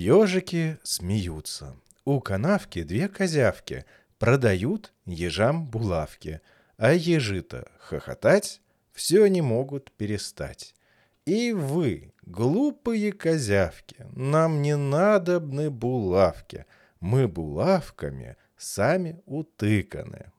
Ежики смеются. У канавки две козявки продают ежам булавки, а ежи-то хохотать все не могут перестать. И вы, глупые козявки, нам не надобны булавки, мы булавками сами утыканы.